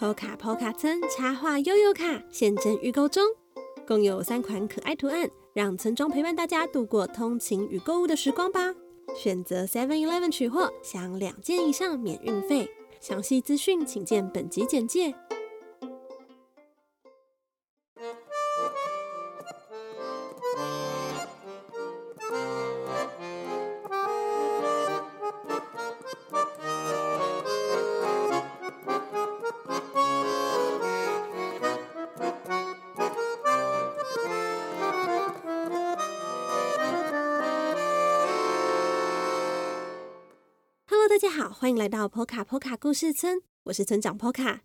PO 卡 PO 卡村插画悠悠卡现正预购中，共有三款可爱图案，让村庄陪伴大家度过通勤与购物的时光吧。选择 Seven Eleven 取货，享两件以上免运费。详细资讯请见本集简介。大家好，欢迎来到波卡波卡故事村，我是村长波卡。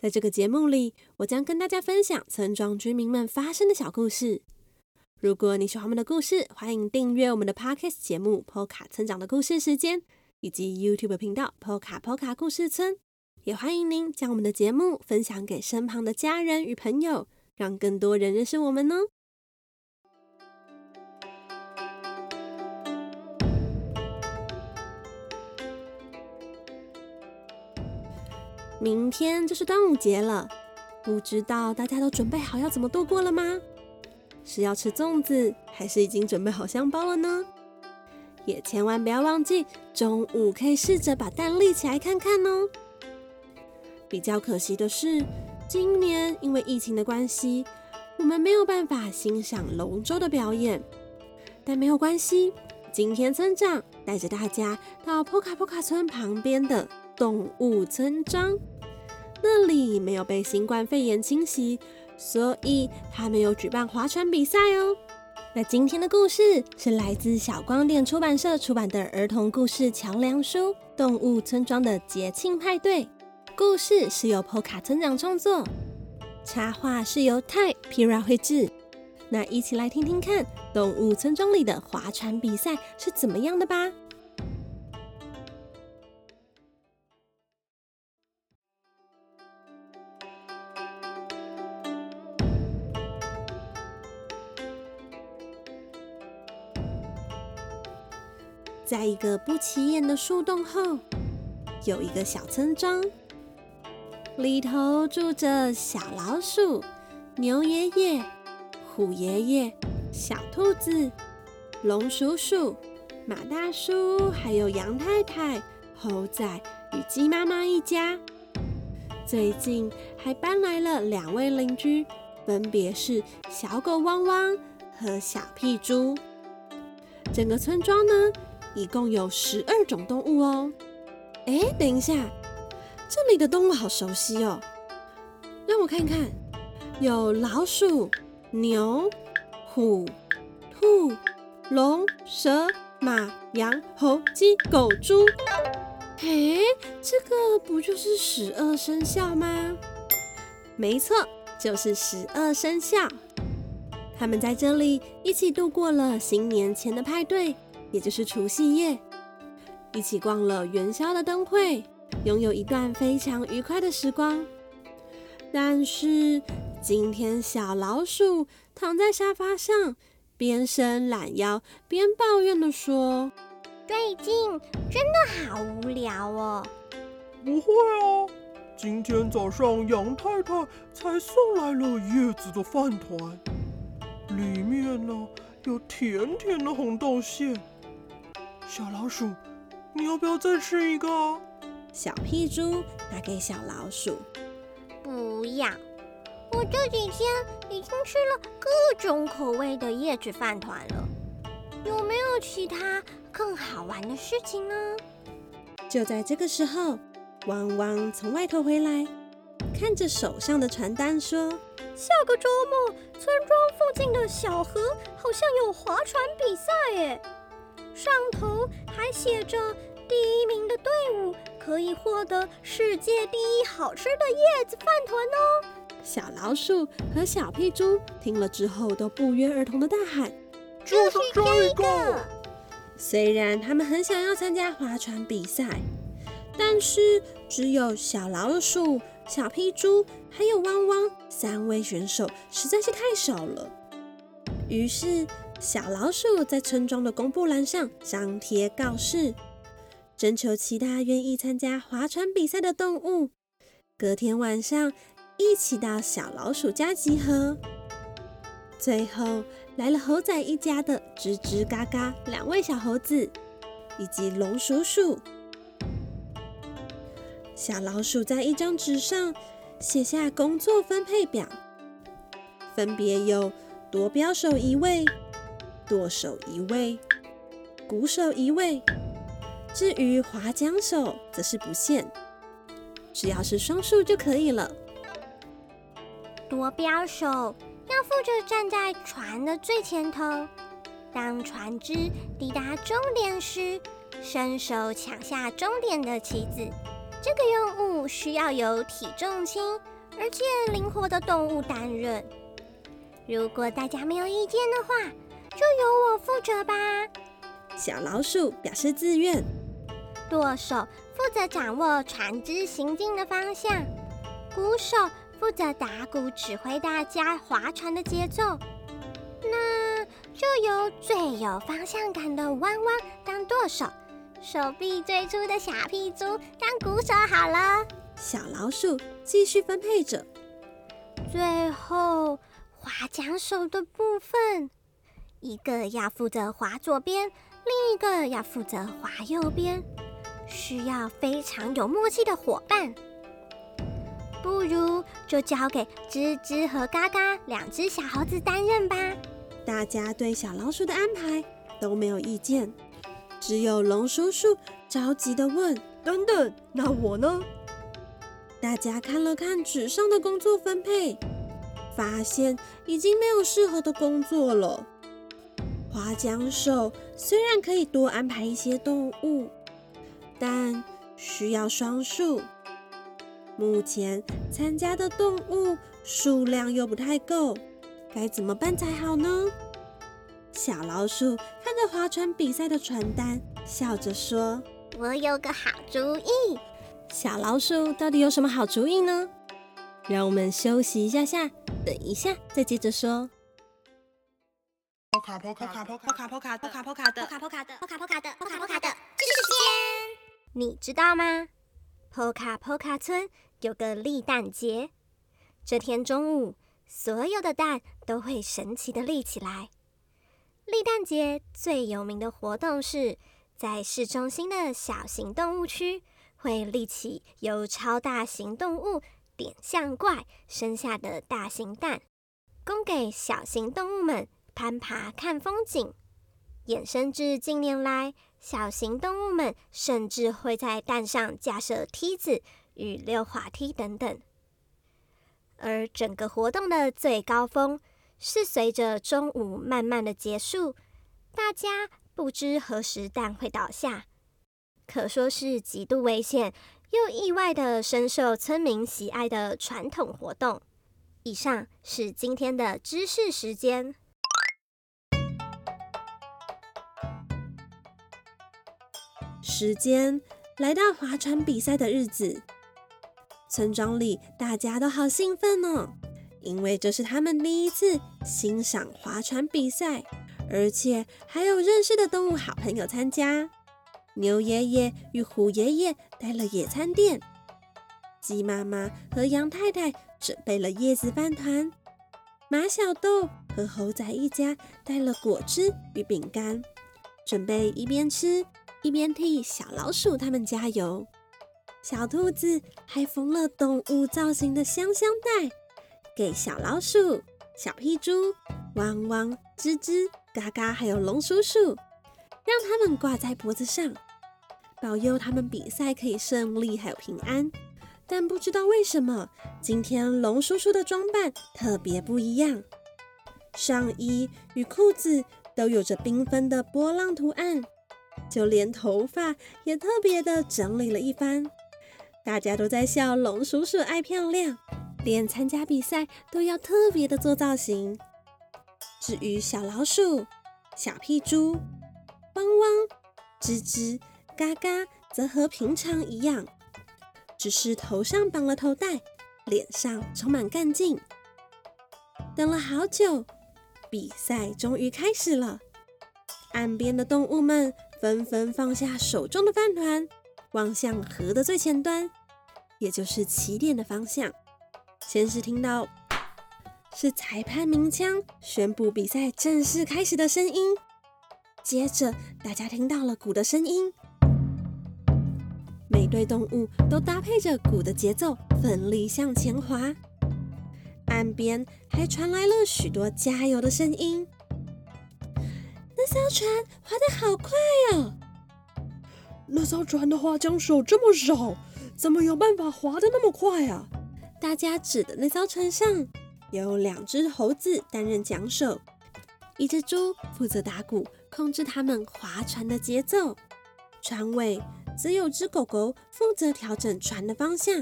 在这个节目里，我将跟大家分享村庄居民们发生的小故事。如果你喜欢我们的故事，欢迎订阅我们的 Podcast 节目《波卡村长的故事时间》，以及 YouTube 频道“波卡波卡故事村”。也欢迎您将我们的节目分享给身旁的家人与朋友，让更多人认识我们哦。明天就是端午节了，不知道大家都准备好要怎么度过了吗？是要吃粽子，还是已经准备好香包了呢？也千万不要忘记，中午可以试着把蛋立起来看看哦。比较可惜的是，今年因为疫情的关系，我们没有办法欣赏龙舟的表演。但没有关系，今天村长带着大家到波卡波卡村旁边的动物村庄。那里没有被新冠肺炎侵袭，所以他没有举办划船比赛哦。那今天的故事是来自小光点出版社出版的儿童故事桥梁书《动物村庄的节庆派对》，故事是由波卡村长创作，插画是由泰皮拉绘制。那一起来听听看，动物村庄里的划船比赛是怎么样的吧。在一个不起眼的树洞后，有一个小村庄，里头住着小老鼠、牛爷爷、虎爷爷、小兔子、龙叔叔、马大叔，还有羊太太、猴仔与鸡妈妈一家。最近还搬来了两位邻居，分别是小狗汪汪和小屁猪。整个村庄呢，一共有十二种动物哦。哎，等一下，这里的动物好熟悉哦。让我看看，有老鼠、牛、虎、兔、龙、蛇、马、羊、猴、鸡、狗、猪。哎，这个不就是十二生肖吗？没错，就是十二生肖。他们在这里一起度过了新年前的派对。也就是除夕夜，一起逛了元宵的灯会，拥有一段非常愉快的时光。但是今天小老鼠躺在沙发上，边伸懒腰边抱怨地说：“最近真的好无聊哦。”“不会啊，今天早上杨太太才送来了叶子的饭团，里面呢有甜甜的红豆馅。”小老鼠，你要不要再吃一个？小屁猪拿给小老鼠。不要，我这几天已经吃了各种口味的叶子饭团了。有没有其他更好玩的事情呢？就在这个时候，汪汪从外头回来，看着手上的传单说：“下个周末，村庄附近的小河好像有划船比赛耶。”上头还写着第一名的队伍可以获得世界第一好吃的叶子饭团哦！小老鼠和小屁猪听了之后都不约而同的大喊：“就是这个！”虽然他们很想要参加划船比赛，但是只有小老鼠、小屁猪还有汪汪三位选手实在是太少了。于是。小老鼠在村庄的公布栏上张贴告示，征求其他愿意参加划船比赛的动物，隔天晚上一起到小老鼠家集合。最后来了猴仔一家的吱吱嘎嘎两位小猴子，以及龙叔叔。小老鼠在一张纸上写下工作分配表，分别有夺标手一位，舵手一位，鼓手一位。至于划桨手，则是不限，只要是双数就可以了。夺标手。要负责站在船的最前头，当船只抵达终点时，伸手抢下终点的旗子。这个任务需要有体重轻而且灵活的动物担任。如果大家没有意见的话，就由我负责吧。小老鼠表示自愿。舵手负责掌握船只行进的方向，鼓手。负责打鼓指挥大家划船的节奏，那就由最有方向感的汪汪当舵手，手臂最粗的小屁猪当鼓手好了。小老鼠继续分配着。最后划桨手的部分，一个要负责划左边，另一个要负责划右边，需要非常有默契的伙伴。不如就交给吱吱和嘎嘎两只小猴子担任吧。大家对小老鼠的安排都没有意见，只有龙叔叔着急的问：“等等，那我呢？”大家看了看纸上的工作分配，发现已经没有适合的工作了。划桨手虽然可以多安排一些动物，但需要双数。目前参加的动物数量又不太够，该怎么办才好呢？小老鼠看着划船比赛的传单，笑着说：“我有个好主意。”小老鼠到底有什么好主意呢？让我们休息一下下，等一下再接着说。波卡波卡波卡波卡波卡波卡波卡的波卡波卡的波卡波卡的波卡波卡的知识时间，你知道吗？波卡波卡村有个立蛋节，这天中午，所有的蛋都会神奇的立起来。立蛋节最有名的活动是在市中心的小型动物区，会立起由超大型动物点像怪生下的大型蛋，供给小型动物们攀爬看风景。衍生至近年来，小型动物们甚至会在蛋上架设梯子与溜滑梯等等。而整个活动的最高峰是随着中午慢慢的结束，大家不知何时蛋会倒下，可说是极度危险又意外的深受村民喜爱的传统活动。以上是今天的知识时间。时间来到划船比赛的日子，村庄里大家都好兴奋哦，因为这是他们第一次欣赏划船比赛，而且还有认识的动物好朋友参加。牛爷爷与虎爷爷带了野餐垫，鸡妈妈和羊太太准备了叶子饭团，马小豆和猴仔一家带了果汁与饼干，准备一边吃。一边替小老鼠他们加油，小兔子还缝了动物造型的香香袋，给小老鼠、小屁猪、汪汪、吱吱、嘎嘎，还有龙叔叔，让他们挂在脖子上，保佑他们比赛可以胜利还有平安。但不知道为什么，今天龙叔叔的装扮特别不一样，上衣与裤子都有着缤纷的波浪图案。就连头发也特别的整理了一番，大家都在笑龙叔叔爱漂亮，连参加比赛都要特别的做造型。至于小老鼠、小屁猪、汪汪、吱吱、嘎嘎，则和平常一样，只是头上绑了头带，脸上充满干劲。等了好久，比赛终于开始了，岸边的动物们。纷纷放下手中的饭团，望向河的最前端，也就是起点的方向。先是听到是裁判鸣枪宣布比赛正式开始的声音，接着大家听到了鼓的声音。每对动物都搭配着鼓的节奏，奋力向前滑。岸边还传来了许多加油的声音。那艘船划得好快哦！那艘船的划桨手这么少，怎么有办法划得那么快啊？大家指的那艘船上有两只猴子担任桨手，一只猪负责打鼓，控制他们划船的节奏。船尾则有只狗狗负责调整船的方向。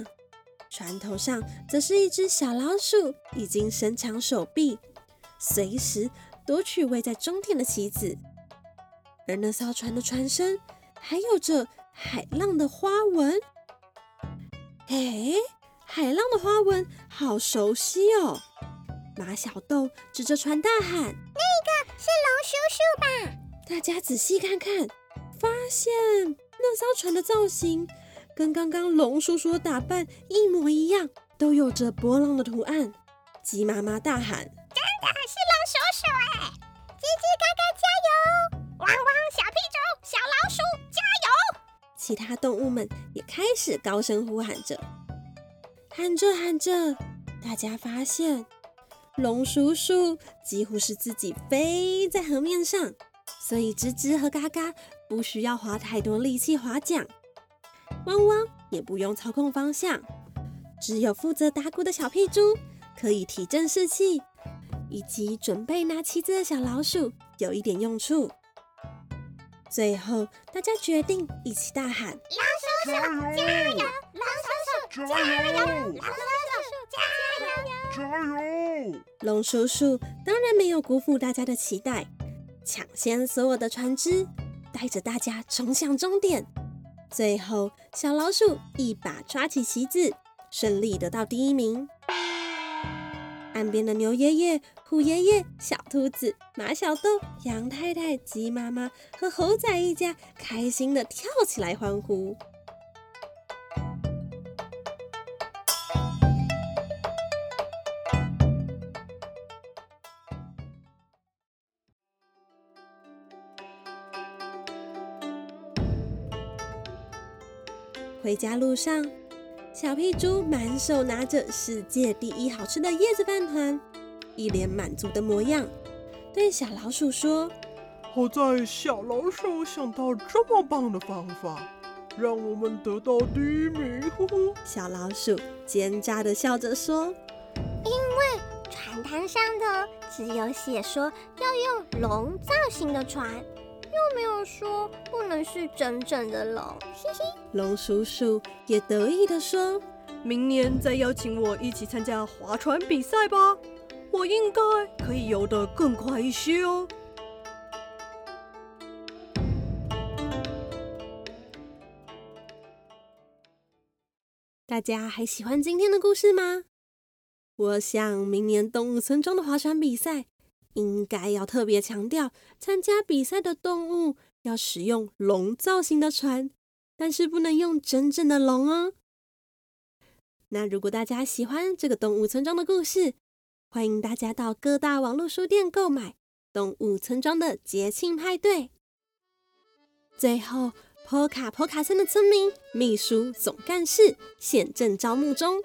船头上则是一只小老鼠，已经伸长手臂，随时夺取位在终点的棋子。而那艘船的船身还有着海浪的花纹。哎，海浪的花纹好熟悉哦！马小豆指着船大喊：“那个是龙叔叔吧？”大家仔细看看，发现那艘船的造型。跟刚刚龙叔叔的打扮一模一样，都有着波浪的图案。鸡妈妈大喊：“真的是龙叔叔哎！鸡鸡嘎嘎加油！汪汪小屁猪、小老鼠加油！”其他动物们也开始高声呼喊着，喊着喊着，大家发现龙叔叔几乎是自己飞在河面上，所以吱吱和嘎嘎不需要花太多力气划桨。汪汪也不用操控方向，只有负责打鼓的小屁猪可以提振士气，以及准备拿旗子的小老鼠有一点用处。最后，大家决定一起大喊：“龙叔叔加油！龙叔叔加油！龙叔叔加油！加油！”龙叔叔当然没有辜负大家的期待，抢先所有的船只，带着大家冲向终点。最后，小老鼠一把抓起旗子，顺利得到第一名。岸边的牛爷爷、虎爷爷、小兔子、马小豆、羊太太、鸡妈妈和猴仔一家开心的跳起来欢呼。回家路上，小屁猪满手拿着世界第一好吃的叶子饭团，一脸满足的模样，对小老鼠说：“好在小老鼠想到这么棒的方法，让我们得到第一名。”呼呼，小老鼠奸诈的笑着说：“因为传单上的只有写说要用龙造型的船。”又没有说不能是整整的龙，嘻嘻。龙叔叔也得意地说：“明年再邀请我一起参加划船比赛吧，我应该可以游得更快一些哦。”大家还喜欢今天的故事吗？我想明年动物村庄的划船比赛。应该要特别强调，参加比赛的动物要使用龙造型的船，但是不能用真正的龙哦。那如果大家喜欢这个动物村庄的故事，欢迎大家到各大网络书店购买《动物村庄的节庆派对》。最后，波卡波卡村的村民、秘书、总干事现正招募中，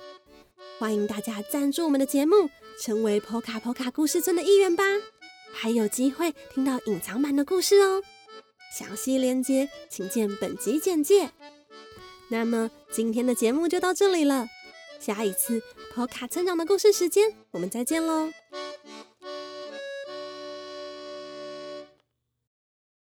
欢迎大家赞助我们的节目。成为波卡波卡故事村的一员吧，还有机会听到隐藏版的故事哦。详细链接请见本集简介。那么今天的节目就到这里了，下一次波卡村长的故事时间，我们再见喽。